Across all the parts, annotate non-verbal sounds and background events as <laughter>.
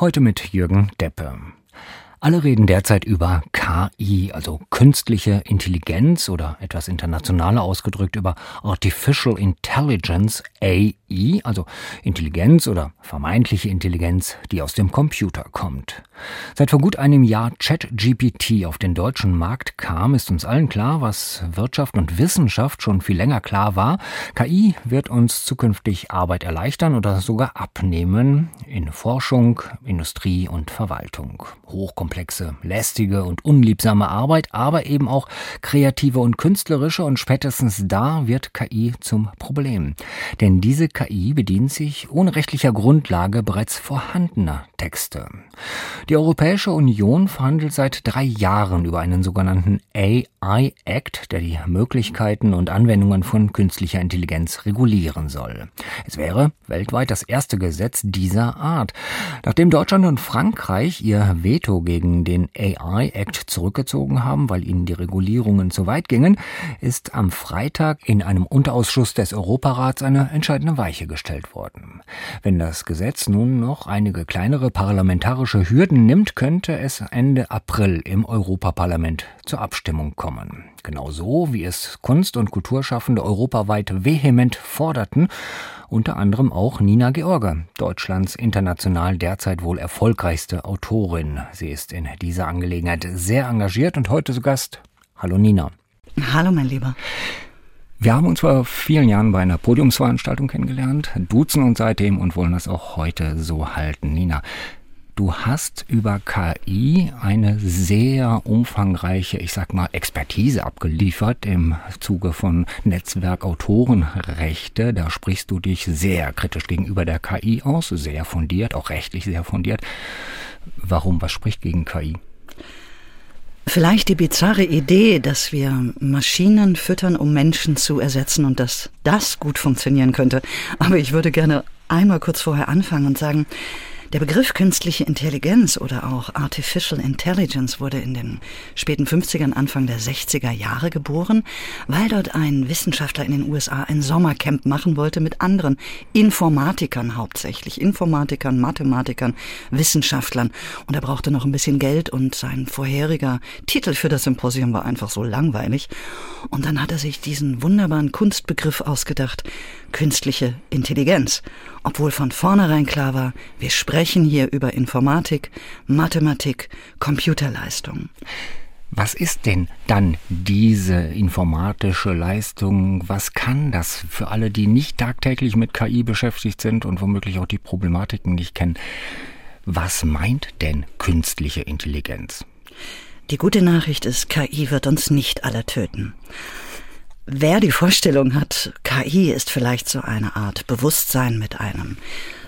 Heute mit Jürgen Deppe. Alle reden derzeit über KI, also künstliche Intelligenz oder etwas internationaler ausgedrückt über Artificial Intelligence, AI, also Intelligenz oder vermeintliche Intelligenz, die aus dem Computer kommt. Seit vor gut einem Jahr ChatGPT auf den deutschen Markt kam, ist uns allen klar, was Wirtschaft und Wissenschaft schon viel länger klar war. KI wird uns zukünftig Arbeit erleichtern oder sogar abnehmen in Forschung, Industrie und Verwaltung. Hochkomplex komplexe, lästige und unliebsame Arbeit, aber eben auch kreative und künstlerische und spätestens da wird KI zum Problem. Denn diese KI bedient sich ohne rechtlicher Grundlage bereits vorhandener Texte. Die Europäische Union verhandelt seit drei Jahren über einen sogenannten AI Act, der die Möglichkeiten und Anwendungen von künstlicher Intelligenz regulieren soll. Es wäre weltweit das erste Gesetz dieser Art. Nachdem Deutschland und Frankreich ihr Veto gegen gegen den AI Act zurückgezogen haben, weil ihnen die Regulierungen zu weit gingen, ist am Freitag in einem Unterausschuss des Europarats eine entscheidende Weiche gestellt worden. Wenn das Gesetz nun noch einige kleinere parlamentarische Hürden nimmt, könnte es Ende April im Europaparlament zur Abstimmung kommen. Genauso wie es Kunst- und Kulturschaffende europaweit vehement forderten unter anderem auch Nina George, Deutschlands international derzeit wohl erfolgreichste Autorin. Sie ist in dieser Angelegenheit sehr engagiert und heute zu Gast. Hallo Nina. Hallo mein Lieber. Wir haben uns vor vielen Jahren bei einer Podiumsveranstaltung kennengelernt, duzen uns seitdem und wollen das auch heute so halten. Nina, Du hast über KI eine sehr umfangreiche, ich sag mal, Expertise abgeliefert im Zuge von Netzwerk Autorenrechte. Da sprichst du dich sehr kritisch gegenüber der KI aus, sehr fundiert, auch rechtlich sehr fundiert. Warum? Was spricht gegen KI? Vielleicht die bizarre Idee, dass wir Maschinen füttern, um Menschen zu ersetzen und dass das gut funktionieren könnte. Aber ich würde gerne einmal kurz vorher anfangen und sagen, der Begriff künstliche Intelligenz oder auch Artificial Intelligence wurde in den späten 50ern, Anfang der 60er Jahre geboren, weil dort ein Wissenschaftler in den USA ein Sommercamp machen wollte mit anderen Informatikern hauptsächlich, Informatikern, Mathematikern, Wissenschaftlern. Und er brauchte noch ein bisschen Geld und sein vorheriger Titel für das Symposium war einfach so langweilig. Und dann hat er sich diesen wunderbaren Kunstbegriff ausgedacht, künstliche Intelligenz, obwohl von vornherein klar war, wir sprechen hier über Informatik, Mathematik, Computerleistung. Was ist denn dann diese informatische Leistung? Was kann das für alle, die nicht tagtäglich mit KI beschäftigt sind und womöglich auch die Problematiken nicht kennen? Was meint denn künstliche Intelligenz? Die gute Nachricht ist, KI wird uns nicht alle töten. Wer die Vorstellung hat, KI ist vielleicht so eine Art Bewusstsein mit einem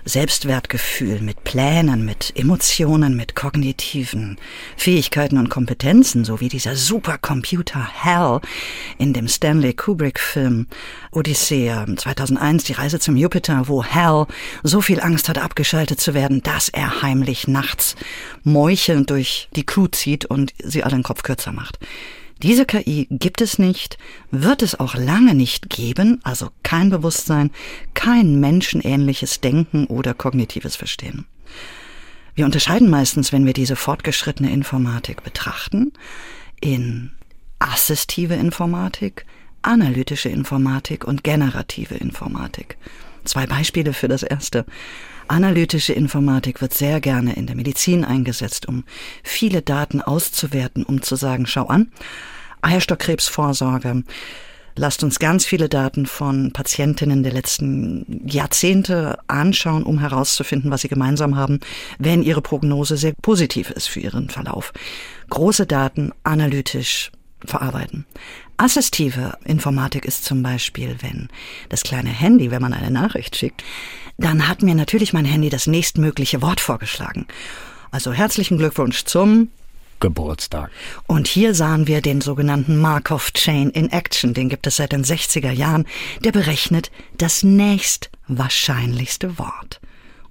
Selbstwertgefühl, mit Plänen, mit Emotionen, mit kognitiven Fähigkeiten und Kompetenzen, so wie dieser Supercomputer Hal in dem Stanley Kubrick-Film Odyssee 2001, die Reise zum Jupiter, wo Hal so viel Angst hat, abgeschaltet zu werden, dass er heimlich nachts Mäuche durch die Kuh zieht und sie alle den Kopf kürzer macht. Diese KI gibt es nicht, wird es auch lange nicht geben, also kein Bewusstsein, kein menschenähnliches Denken oder kognitives Verstehen. Wir unterscheiden meistens, wenn wir diese fortgeschrittene Informatik betrachten, in assistive Informatik, analytische Informatik und generative Informatik. Zwei Beispiele für das erste. Analytische Informatik wird sehr gerne in der Medizin eingesetzt, um viele Daten auszuwerten, um zu sagen, schau an, Eierstockkrebsvorsorge, lasst uns ganz viele Daten von Patientinnen der letzten Jahrzehnte anschauen, um herauszufinden, was sie gemeinsam haben, wenn ihre Prognose sehr positiv ist für ihren Verlauf. Große Daten analytisch verarbeiten. Assistive Informatik ist zum Beispiel, wenn das kleine Handy, wenn man eine Nachricht schickt, dann hat mir natürlich mein Handy das nächstmögliche Wort vorgeschlagen. Also herzlichen Glückwunsch zum Geburtstag. Und hier sahen wir den sogenannten Markov Chain in Action. Den gibt es seit den 60er Jahren. Der berechnet das nächst wahrscheinlichste Wort.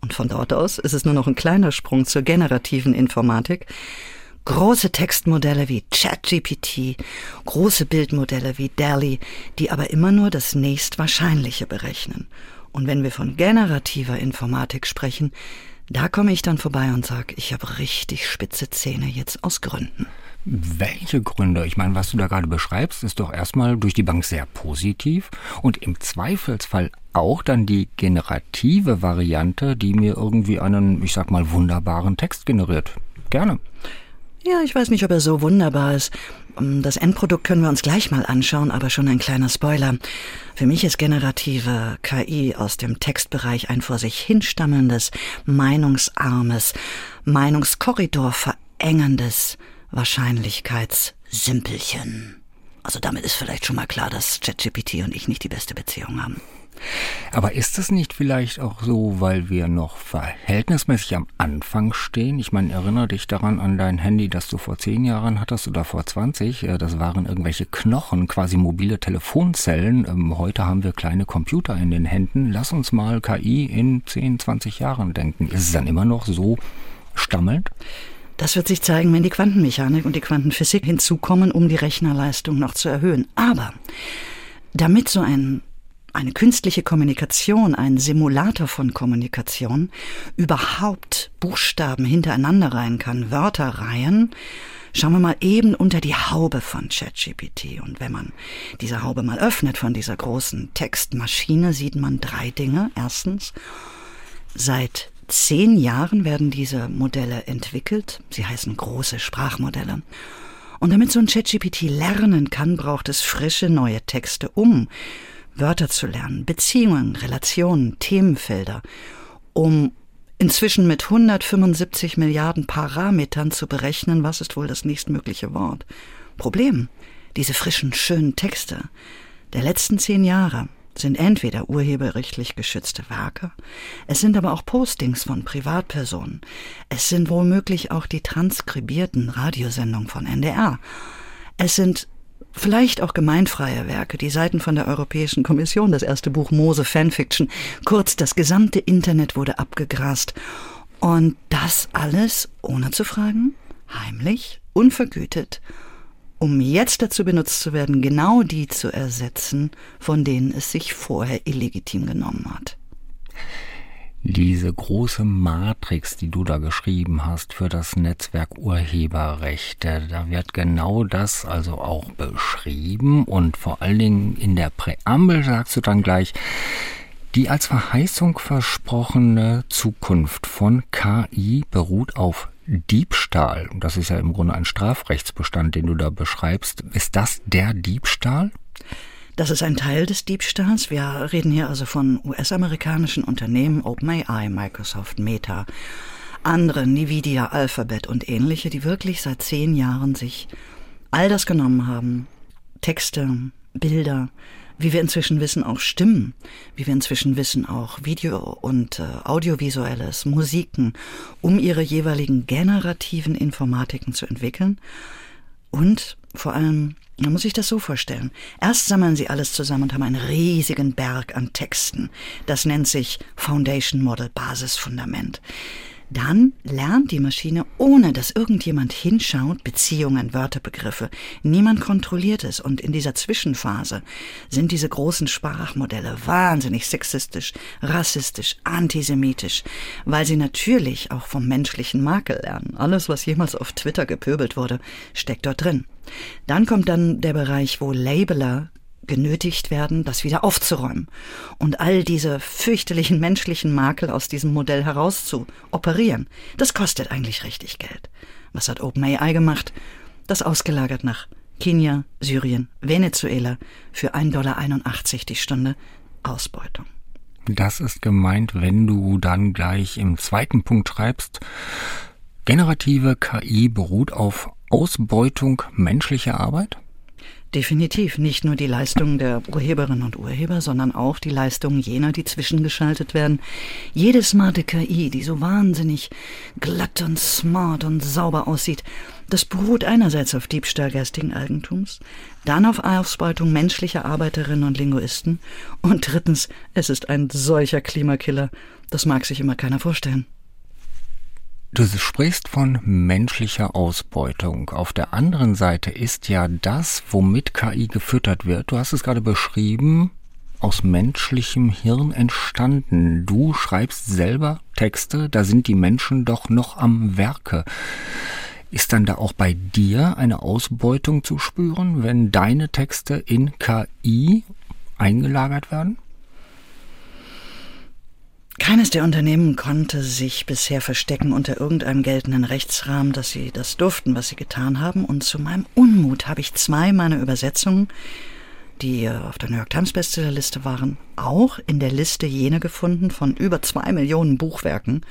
Und von dort aus ist es nur noch ein kleiner Sprung zur generativen Informatik. Große Textmodelle wie ChatGPT, große Bildmodelle wie DALI, die aber immer nur das nächstwahrscheinliche berechnen. Und wenn wir von generativer Informatik sprechen, Da komme ich dann vorbei und sage, ich habe richtig spitze Zähne jetzt aus Gründen. Welche Gründe? Ich meine, was du da gerade beschreibst, ist doch erstmal durch die Bank sehr positiv und im Zweifelsfall auch dann die generative Variante, die mir irgendwie einen, ich sag mal, wunderbaren Text generiert. Gerne. Ja, ich weiß nicht, ob er so wunderbar ist. Das Endprodukt können wir uns gleich mal anschauen, aber schon ein kleiner Spoiler. Für mich ist generative KI aus dem Textbereich ein vor sich hinstammelndes, meinungsarmes, Meinungskorridor verengendes Wahrscheinlichkeitssimpelchen. Also damit ist vielleicht schon mal klar, dass ChatGPT und ich nicht die beste Beziehung haben. Aber ist es nicht vielleicht auch so, weil wir noch verhältnismäßig am Anfang stehen? Ich meine, erinnere dich daran an dein Handy, das du vor zehn Jahren hattest oder vor 20. Äh, das waren irgendwelche Knochen, quasi mobile Telefonzellen. Ähm, heute haben wir kleine Computer in den Händen. Lass uns mal KI in 10, 20 Jahren denken. Ist es dann immer noch so stammelnd? Das wird sich zeigen, wenn die Quantenmechanik und die Quantenphysik hinzukommen, um die Rechnerleistung noch zu erhöhen. Aber damit so ein eine künstliche Kommunikation, ein Simulator von Kommunikation überhaupt Buchstaben hintereinander reihen kann, Wörter reihen, schauen wir mal eben unter die Haube von ChatGPT. Und wenn man diese Haube mal öffnet von dieser großen Textmaschine, sieht man drei Dinge. Erstens, seit zehn Jahren werden diese Modelle entwickelt. Sie heißen große Sprachmodelle. Und damit so ein ChatGPT lernen kann, braucht es frische neue Texte, um Wörter zu lernen, Beziehungen, Relationen, Themenfelder, um inzwischen mit 175 Milliarden Parametern zu berechnen, was ist wohl das nächstmögliche Wort. Problem, diese frischen, schönen Texte der letzten zehn Jahre sind entweder urheberrechtlich geschützte Werke, es sind aber auch Postings von Privatpersonen, es sind womöglich auch die transkribierten Radiosendungen von NDR, es sind Vielleicht auch gemeinfreie Werke, die Seiten von der Europäischen Kommission, das erste Buch Mose Fanfiction. Kurz, das gesamte Internet wurde abgegrast. Und das alles ohne zu fragen, heimlich, unvergütet, um jetzt dazu benutzt zu werden, genau die zu ersetzen, von denen es sich vorher illegitim genommen hat. Diese große Matrix, die du da geschrieben hast für das Netzwerk Urheberrechte, da wird genau das also auch beschrieben und vor allen Dingen in der Präambel sagst du dann gleich, die als Verheißung versprochene Zukunft von KI beruht auf Diebstahl. Das ist ja im Grunde ein Strafrechtsbestand, den du da beschreibst. Ist das der Diebstahl? Das ist ein Teil des Diebstahls. Wir reden hier also von US-amerikanischen Unternehmen, OpenAI, Microsoft, Meta, andere, Nvidia, Alphabet und ähnliche, die wirklich seit zehn Jahren sich all das genommen haben. Texte, Bilder, wie wir inzwischen wissen, auch Stimmen, wie wir inzwischen wissen, auch Video- und äh, Audiovisuelles, Musiken, um ihre jeweiligen generativen Informatiken zu entwickeln und vor allem man muss sich das so vorstellen. Erst sammeln sie alles zusammen und haben einen riesigen Berg an Texten. Das nennt sich Foundation Model Basisfundament. Dann lernt die Maschine, ohne dass irgendjemand hinschaut, Beziehungen, Wörterbegriffe. Niemand kontrolliert es. Und in dieser Zwischenphase sind diese großen Sprachmodelle wahnsinnig sexistisch, rassistisch, antisemitisch, weil sie natürlich auch vom menschlichen Makel lernen. Alles, was jemals auf Twitter gepöbelt wurde, steckt dort drin. Dann kommt dann der Bereich, wo Labeler genötigt werden, das wieder aufzuräumen und all diese fürchterlichen menschlichen Makel aus diesem Modell heraus zu operieren. Das kostet eigentlich richtig Geld. Was hat OpenAI gemacht? Das ausgelagert nach Kenia, Syrien, Venezuela für 1,81 Dollar die Stunde Ausbeutung. Das ist gemeint, wenn du dann gleich im zweiten Punkt schreibst, generative KI beruht auf Ausbeutung menschlicher Arbeit? Definitiv nicht nur die Leistungen der Urheberinnen und Urheber, sondern auch die Leistungen jener, die zwischengeschaltet werden. Jede smarte KI, die so wahnsinnig glatt und smart und sauber aussieht, das beruht einerseits auf Diebstahl geistigen Eigentums, dann auf Ausbeutung menschlicher Arbeiterinnen und Linguisten und drittens, es ist ein solcher Klimakiller, das mag sich immer keiner vorstellen. Du sprichst von menschlicher Ausbeutung. Auf der anderen Seite ist ja das, womit KI gefüttert wird, du hast es gerade beschrieben, aus menschlichem Hirn entstanden. Du schreibst selber Texte, da sind die Menschen doch noch am Werke. Ist dann da auch bei dir eine Ausbeutung zu spüren, wenn deine Texte in KI eingelagert werden? Keines der Unternehmen konnte sich bisher verstecken unter irgendeinem geltenden Rechtsrahmen, dass sie das durften, was sie getan haben. Und zu meinem Unmut habe ich zwei meiner Übersetzungen, die auf der New York Times Bestsellerliste waren, auch in der Liste jene gefunden von über zwei Millionen Buchwerken,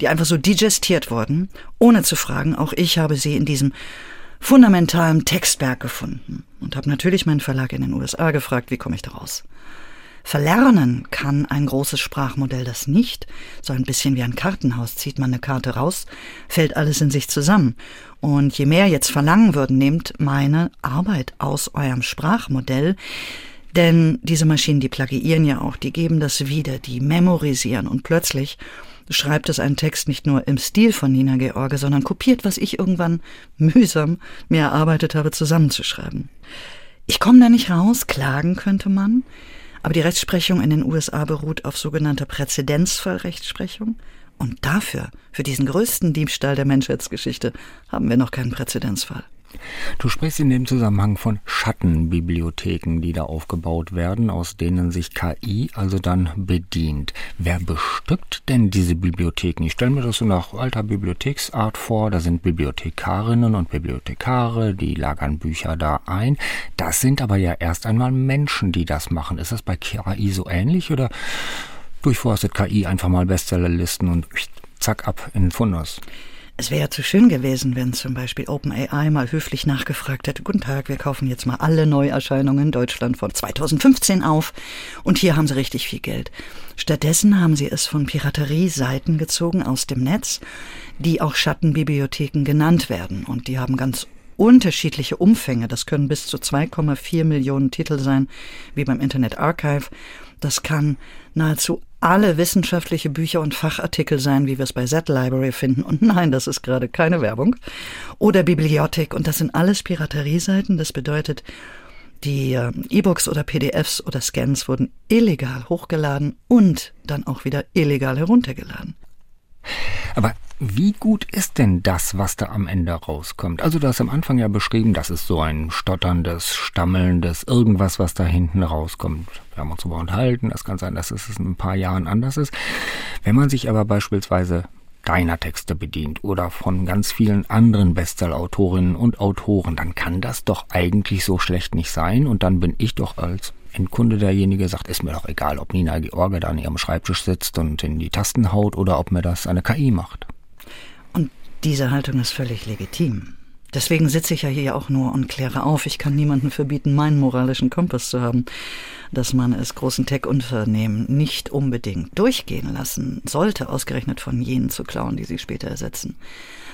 die einfach so digestiert wurden, ohne zu fragen. Auch ich habe sie in diesem fundamentalen Textwerk gefunden und habe natürlich meinen Verlag in den USA gefragt, wie komme ich da raus? Verlernen kann ein großes Sprachmodell das nicht. So ein bisschen wie ein Kartenhaus. Zieht man eine Karte raus, fällt alles in sich zusammen. Und je mehr jetzt verlangen würden, nehmt meine Arbeit aus eurem Sprachmodell. Denn diese Maschinen, die plagiieren ja auch, die geben das wieder, die memorisieren und plötzlich schreibt es einen Text nicht nur im Stil von Nina George, sondern kopiert, was ich irgendwann mühsam mir erarbeitet habe, zusammenzuschreiben. Ich komme da nicht raus, klagen könnte man. Aber die Rechtsprechung in den USA beruht auf sogenannter Präzedenzfallrechtsprechung. Und dafür, für diesen größten Diebstahl der Menschheitsgeschichte, haben wir noch keinen Präzedenzfall. Du sprichst in dem Zusammenhang von Schattenbibliotheken, die da aufgebaut werden, aus denen sich KI also dann bedient. Wer bestückt denn diese Bibliotheken? Ich stelle mir das so nach alter Bibliotheksart vor. Da sind Bibliothekarinnen und Bibliothekare, die lagern Bücher da ein. Das sind aber ja erst einmal Menschen, die das machen. Ist das bei KI so ähnlich oder durchforstet KI einfach mal Bestsellerlisten und zack ab in den Fundus? Es wäre zu schön gewesen, wenn zum Beispiel OpenAI mal höflich nachgefragt hätte, guten Tag, wir kaufen jetzt mal alle Neuerscheinungen in Deutschland von 2015 auf und hier haben sie richtig viel Geld. Stattdessen haben sie es von Piraterie-Seiten gezogen aus dem Netz, die auch Schattenbibliotheken genannt werden und die haben ganz unterschiedliche Umfänge. Das können bis zu 2,4 Millionen Titel sein, wie beim Internet Archive. Das kann nahezu alle wissenschaftliche Bücher und Fachartikel sein, wie wir es bei Z-Library finden. Und nein, das ist gerade keine Werbung. Oder Bibliothek. Und das sind alles Piraterieseiten. Das bedeutet, die äh, E-Books oder PDFs oder Scans wurden illegal hochgeladen und dann auch wieder illegal heruntergeladen. Aber wie gut ist denn das, was da am Ende rauskommt? Also du hast am Anfang ja beschrieben, das ist so ein stotterndes, stammelndes, irgendwas, was da hinten rauskommt. Wir haben uns darüber unterhalten, das kann sein, dass es in ein paar Jahren anders ist. Wenn man sich aber beispielsweise deiner Texte bedient oder von ganz vielen anderen Bestseller-Autorinnen und Autoren, dann kann das doch eigentlich so schlecht nicht sein und dann bin ich doch als Endkunde derjenige sagt, ist mir doch egal, ob Nina George da an ihrem Schreibtisch sitzt und in die Tasten haut oder ob mir das eine KI macht. Diese Haltung ist völlig legitim. Deswegen sitze ich ja hier auch nur und kläre auf. Ich kann niemandem verbieten, meinen moralischen Kompass zu haben, dass man es großen Tech-Unternehmen nicht unbedingt durchgehen lassen sollte, ausgerechnet von jenen zu klauen, die sie später ersetzen.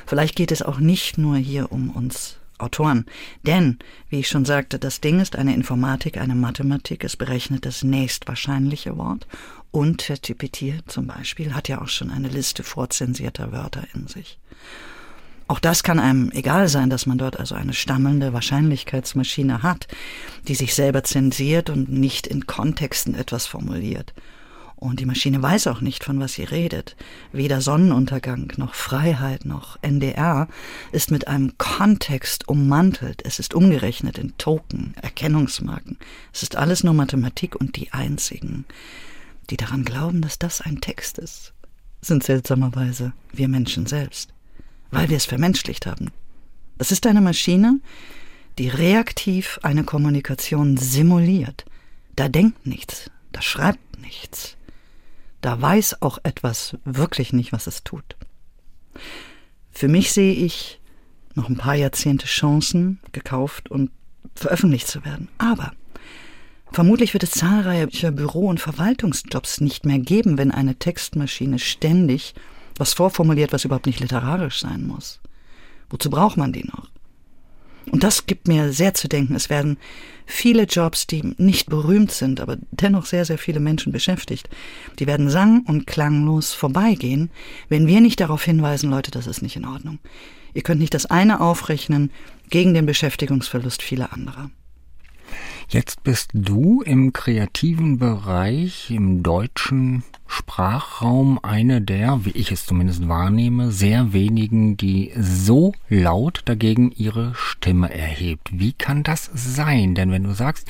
Vielleicht geht es auch nicht nur hier um uns Autoren. Denn, wie ich schon sagte, das Ding ist eine Informatik, eine Mathematik, es berechnet das nächstwahrscheinliche Wort. Und ChatGPT zum Beispiel hat ja auch schon eine Liste vorzensierter Wörter in sich. Auch das kann einem egal sein, dass man dort also eine stammelnde Wahrscheinlichkeitsmaschine hat, die sich selber zensiert und nicht in Kontexten etwas formuliert. Und die Maschine weiß auch nicht, von was sie redet. Weder Sonnenuntergang noch Freiheit noch NDR ist mit einem Kontext ummantelt. Es ist umgerechnet in Token, Erkennungsmarken. Es ist alles nur Mathematik und die einzigen, die daran glauben, dass das ein Text ist, sind seltsamerweise wir Menschen selbst, weil wir es vermenschlicht haben. Das ist eine Maschine, die reaktiv eine Kommunikation simuliert. Da denkt nichts, da schreibt nichts da weiß auch etwas wirklich nicht, was es tut. Für mich sehe ich noch ein paar Jahrzehnte Chancen, gekauft und veröffentlicht zu werden. Aber vermutlich wird es zahlreiche Büro- und Verwaltungsjobs nicht mehr geben, wenn eine Textmaschine ständig was vorformuliert, was überhaupt nicht literarisch sein muss. Wozu braucht man die noch? Und das gibt mir sehr zu denken. Es werden viele Jobs, die nicht berühmt sind, aber dennoch sehr, sehr viele Menschen beschäftigt, die werden sang- und klanglos vorbeigehen, wenn wir nicht darauf hinweisen, Leute, das ist nicht in Ordnung. Ihr könnt nicht das eine aufrechnen gegen den Beschäftigungsverlust vieler anderer. Jetzt bist du im kreativen Bereich, im deutschen Sprachraum eine der, wie ich es zumindest wahrnehme, sehr wenigen, die so laut dagegen ihre Stimme erhebt. Wie kann das sein? Denn wenn du sagst,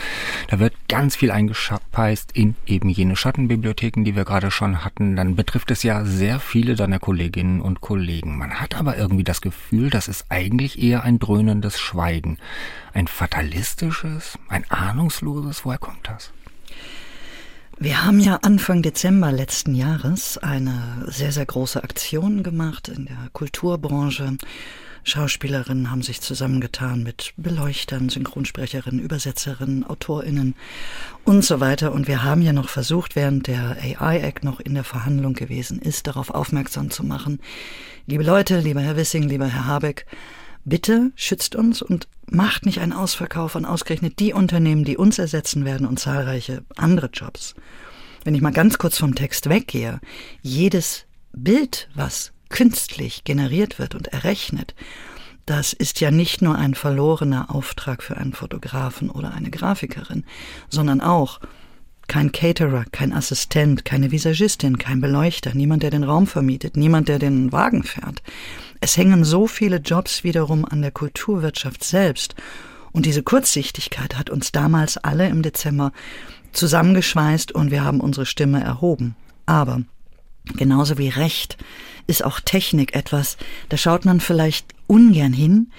da wird ganz viel eingespeist in eben jene Schattenbibliotheken, die wir gerade schon hatten, dann betrifft es ja sehr viele deiner Kolleginnen und Kollegen. Man hat aber irgendwie das Gefühl, das ist eigentlich eher ein dröhnendes Schweigen. Ein fatalistisches, ein ahnungsloses, woher kommt das? Wir haben ja Anfang Dezember letzten Jahres eine sehr, sehr große Aktion gemacht in der Kulturbranche. Schauspielerinnen haben sich zusammengetan mit Beleuchtern, Synchronsprecherinnen, Übersetzerinnen, AutorInnen und so weiter. Und wir haben ja noch versucht, während der AI-Act noch in der Verhandlung gewesen ist, darauf aufmerksam zu machen. Liebe Leute, lieber Herr Wissing, lieber Herr Habeck, bitte schützt uns und macht nicht einen Ausverkauf an ausgerechnet die Unternehmen, die uns ersetzen werden und zahlreiche andere Jobs. Wenn ich mal ganz kurz vom Text weggehe, jedes Bild, was künstlich generiert wird und errechnet, das ist ja nicht nur ein verlorener Auftrag für einen Fotografen oder eine Grafikerin, sondern auch kein Caterer, kein Assistent, keine Visagistin, kein Beleuchter, niemand, der den Raum vermietet, niemand, der den Wagen fährt. Es hängen so viele Jobs wiederum an der Kulturwirtschaft selbst. Und diese Kurzsichtigkeit hat uns damals alle im Dezember zusammengeschweißt und wir haben unsere Stimme erhoben. Aber genauso wie Recht ist auch Technik etwas, da schaut man vielleicht ungern hin.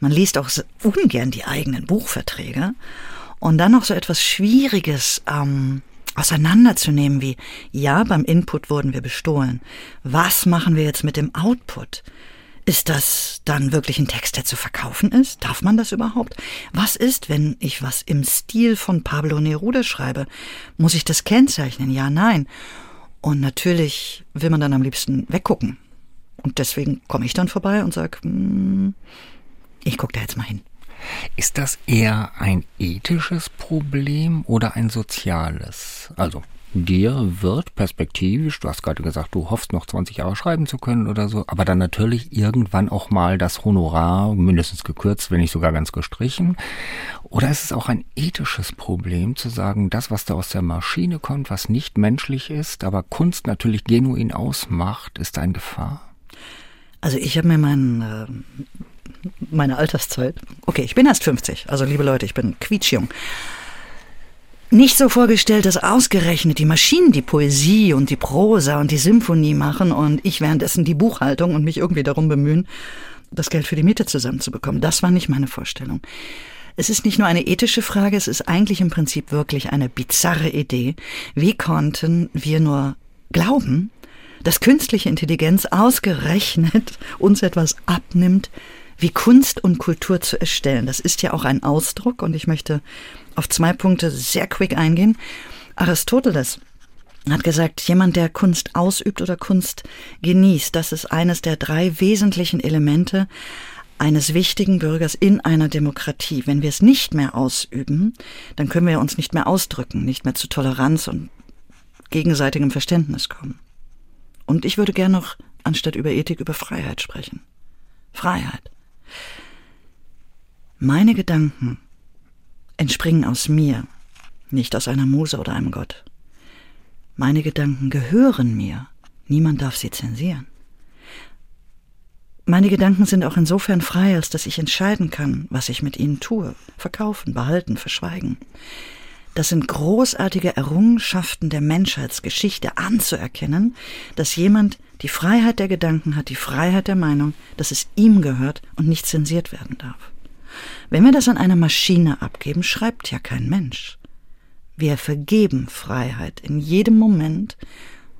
Man liest auch ungern die eigenen Buchverträge. Und dann noch so etwas Schwieriges ähm, auseinanderzunehmen wie, ja, beim Input wurden wir bestohlen. Was machen wir jetzt mit dem Output? Ist das dann wirklich ein Text, der zu verkaufen ist? Darf man das überhaupt? Was ist, wenn ich was im Stil von Pablo Neruda schreibe? Muss ich das kennzeichnen? Ja, nein. Und natürlich will man dann am liebsten weggucken. Und deswegen komme ich dann vorbei und sage, hm, ich gucke da jetzt mal hin. Ist das eher ein ethisches Problem oder ein soziales? Also dir wird perspektivisch, du hast gerade gesagt, du hoffst noch 20 Jahre schreiben zu können oder so, aber dann natürlich irgendwann auch mal das Honorar mindestens gekürzt, wenn nicht sogar ganz gestrichen. Oder ist es auch ein ethisches Problem zu sagen, das, was da aus der Maschine kommt, was nicht menschlich ist, aber Kunst natürlich genuin ausmacht, ist eine Gefahr? Also ich habe mir meinen äh, meine Alterszeit. Okay, ich bin erst 50, also liebe Leute, ich bin quietschjung nicht so vorgestellt, dass ausgerechnet die Maschinen die Poesie und die Prosa und die Symphonie machen und ich währenddessen die Buchhaltung und mich irgendwie darum bemühen, das Geld für die Miete zusammenzubekommen. Das war nicht meine Vorstellung. Es ist nicht nur eine ethische Frage, es ist eigentlich im Prinzip wirklich eine bizarre Idee. Wie konnten wir nur glauben, dass künstliche Intelligenz ausgerechnet uns etwas abnimmt, wie Kunst und Kultur zu erstellen. Das ist ja auch ein Ausdruck und ich möchte auf zwei Punkte sehr quick eingehen. Aristoteles hat gesagt, jemand, der Kunst ausübt oder Kunst genießt, das ist eines der drei wesentlichen Elemente eines wichtigen Bürgers in einer Demokratie. Wenn wir es nicht mehr ausüben, dann können wir uns nicht mehr ausdrücken, nicht mehr zu Toleranz und gegenseitigem Verständnis kommen. Und ich würde gern noch, anstatt über Ethik, über Freiheit sprechen. Freiheit. Meine Gedanken entspringen aus mir, nicht aus einer Muse oder einem Gott. Meine Gedanken gehören mir, niemand darf sie zensieren. Meine Gedanken sind auch insofern frei, als dass ich entscheiden kann, was ich mit ihnen tue, verkaufen, behalten, verschweigen. Das sind großartige Errungenschaften der Menschheitsgeschichte anzuerkennen, dass jemand die Freiheit der Gedanken hat, die Freiheit der Meinung, dass es ihm gehört und nicht zensiert werden darf. Wenn wir das an eine Maschine abgeben, schreibt ja kein Mensch. Wir vergeben Freiheit in jedem Moment,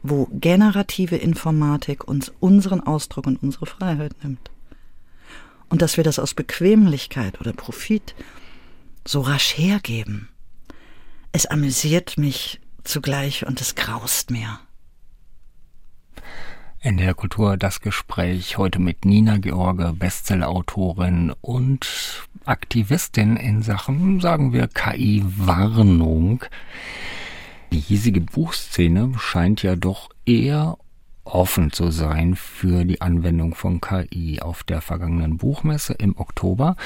wo generative Informatik uns unseren Ausdruck und unsere Freiheit nimmt. Und dass wir das aus Bequemlichkeit oder Profit so rasch hergeben, es amüsiert mich zugleich und es graust mir. In der Kultur das Gespräch heute mit Nina George, Bestsellerautorin und Aktivistin in Sachen, sagen wir, KI-Warnung. Die hiesige Buchszene scheint ja doch eher offen zu sein für die Anwendung von KI. Auf der vergangenen Buchmesse im Oktober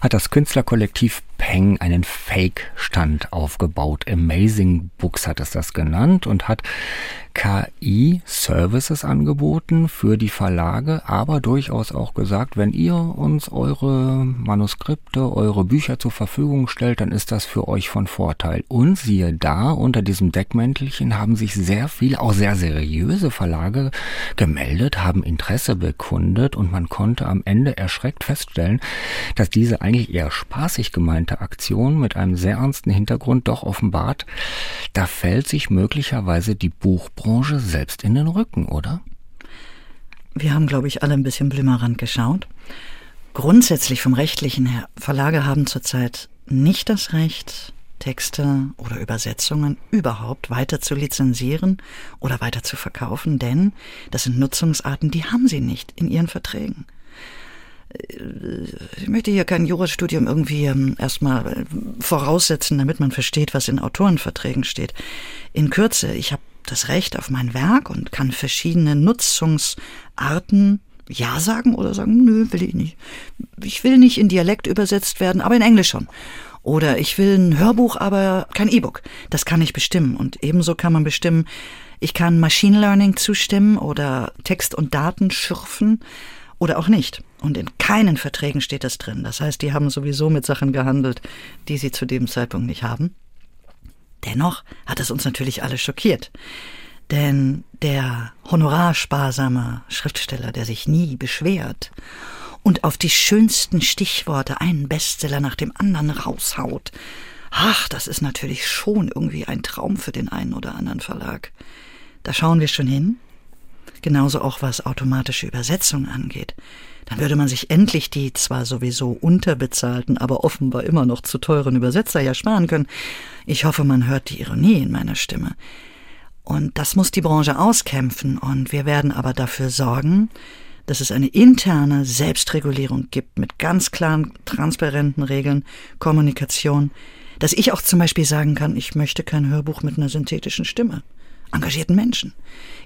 hat das Künstlerkollektiv Peng einen Fake-Stand aufgebaut. Amazing Books hat es das genannt und hat KI-Services angeboten für die Verlage, aber durchaus auch gesagt, wenn ihr uns eure Manuskripte, eure Bücher zur Verfügung stellt, dann ist das für euch von Vorteil. Und siehe da, unter diesem Deckmäntelchen haben sich sehr viele, auch sehr seriöse Verlage gemeldet, haben Interesse bekundet und man konnte am Ende erschreckt feststellen, dass diese eigentlich eher spaßig gemeinte Aktion mit einem sehr ernsten Hintergrund doch offenbart, da fällt sich möglicherweise die Buchbranche Branche selbst in den Rücken, oder? Wir haben, glaube ich, alle ein bisschen blümmerant geschaut. Grundsätzlich vom rechtlichen her, Verlage haben zurzeit nicht das Recht, Texte oder Übersetzungen überhaupt weiter zu lizenzieren oder weiter zu verkaufen, denn das sind Nutzungsarten, die haben sie nicht in ihren Verträgen. Ich möchte hier kein Jurastudium irgendwie ähm, erstmal voraussetzen, damit man versteht, was in Autorenverträgen steht. In Kürze, ich habe das Recht auf mein Werk und kann verschiedene Nutzungsarten ja sagen oder sagen, nö, will ich nicht. Ich will nicht in Dialekt übersetzt werden, aber in Englisch schon. Oder ich will ein Hörbuch, aber kein E-Book. Das kann ich bestimmen. Und ebenso kann man bestimmen, ich kann Machine Learning zustimmen oder Text und Daten schürfen oder auch nicht. Und in keinen Verträgen steht das drin. Das heißt, die haben sowieso mit Sachen gehandelt, die sie zu dem Zeitpunkt nicht haben. Dennoch hat es uns natürlich alle schockiert. Denn der honorarsparsame Schriftsteller, der sich nie beschwert und auf die schönsten Stichworte einen Bestseller nach dem anderen raushaut, ach, das ist natürlich schon irgendwie ein Traum für den einen oder anderen Verlag. Da schauen wir schon hin. Genauso auch was automatische Übersetzung angeht. Dann würde man sich endlich die zwar sowieso unterbezahlten, aber offenbar immer noch zu teuren Übersetzer ja sparen können. Ich hoffe, man hört die Ironie in meiner Stimme. Und das muss die Branche auskämpfen, und wir werden aber dafür sorgen, dass es eine interne Selbstregulierung gibt mit ganz klaren, transparenten Regeln, Kommunikation, dass ich auch zum Beispiel sagen kann, ich möchte kein Hörbuch mit einer synthetischen Stimme engagierten Menschen.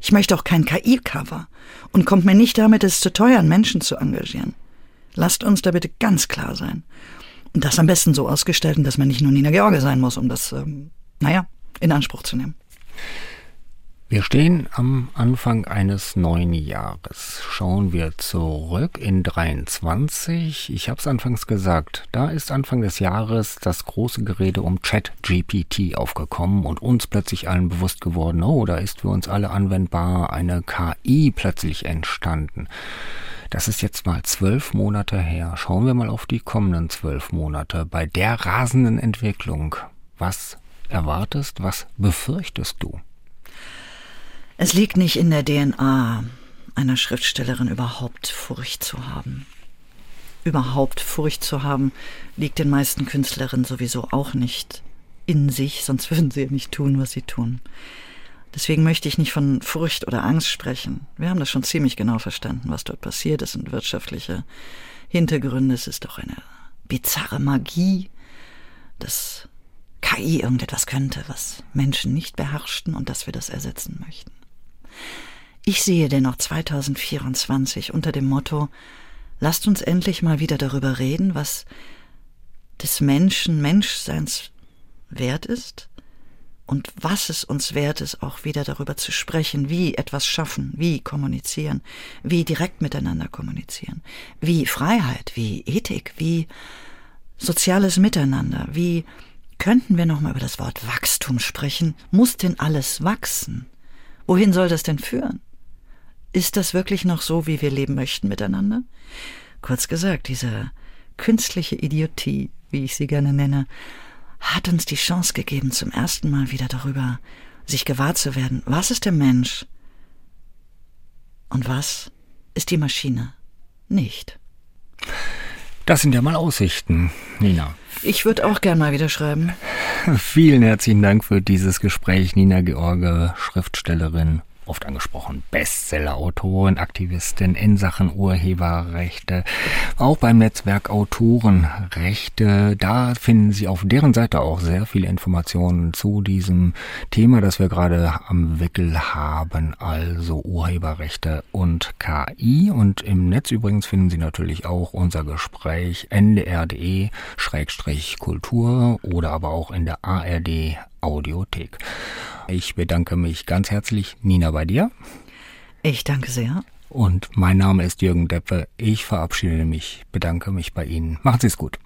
Ich möchte auch kein KI-Cover und kommt mir nicht damit, es zu teuer, Menschen zu engagieren. Lasst uns da bitte ganz klar sein. Und das am besten so ausgestalten, dass man nicht nur Nina George sein muss, um das, ähm, naja, in Anspruch zu nehmen. Wir stehen am Anfang eines neuen Jahres. Schauen wir zurück in 23. Ich habe es anfangs gesagt, da ist Anfang des Jahres das große Gerede um ChatGPT aufgekommen und uns plötzlich allen bewusst geworden, oh, da ist für uns alle anwendbar eine KI plötzlich entstanden. Das ist jetzt mal zwölf Monate her. Schauen wir mal auf die kommenden zwölf Monate. Bei der rasenden Entwicklung, was erwartest, was befürchtest du? Es liegt nicht in der DNA einer Schriftstellerin überhaupt Furcht zu haben. Überhaupt Furcht zu haben, liegt den meisten Künstlerinnen sowieso auch nicht in sich, sonst <laughs> würden sie ja nicht tun, was sie tun. Deswegen möchte ich nicht von Furcht oder Angst sprechen. Wir haben das schon ziemlich genau verstanden, was dort passiert ist und wirtschaftliche Hintergründe. Es ist doch eine bizarre Magie, dass KI irgendetwas könnte, was Menschen nicht beherrschten und dass wir das ersetzen möchten. Ich sehe dennoch 2024 unter dem Motto, lasst uns endlich mal wieder darüber reden, was des Menschen Menschseins wert ist und was es uns wert ist, auch wieder darüber zu sprechen, wie etwas schaffen, wie kommunizieren, wie direkt miteinander kommunizieren, wie Freiheit, wie Ethik, wie soziales Miteinander, wie könnten wir nochmal über das Wort Wachstum sprechen? Muss denn alles wachsen? Wohin soll das denn führen? Ist das wirklich noch so, wie wir leben möchten miteinander? Kurz gesagt, diese künstliche Idiotie, wie ich sie gerne nenne, hat uns die Chance gegeben, zum ersten Mal wieder darüber sich gewahr zu werden, was ist der Mensch und was ist die Maschine nicht. Das sind ja mal Aussichten, Nina. Ich würde auch gern mal wieder schreiben. Vielen herzlichen Dank für dieses Gespräch, Nina George, Schriftstellerin, oft angesprochen, Bestseller-Autorin, Aktivistin in Sachen Urheberrechte, auch beim Netzwerk Autorenrechte. Da finden Sie auf deren Seite auch sehr viele Informationen zu diesem Thema, das wir gerade am Wickel haben, also Urheberrechte und KI. Und im Netz übrigens finden Sie natürlich auch unser Gespräch ndr.de-kultur oder aber auch in der ARD Audiothek. Ich bedanke mich ganz herzlich, Nina, bei dir. Ich danke sehr. Und mein Name ist Jürgen Deppe. Ich verabschiede mich, bedanke mich bei Ihnen. Machen Sie es gut.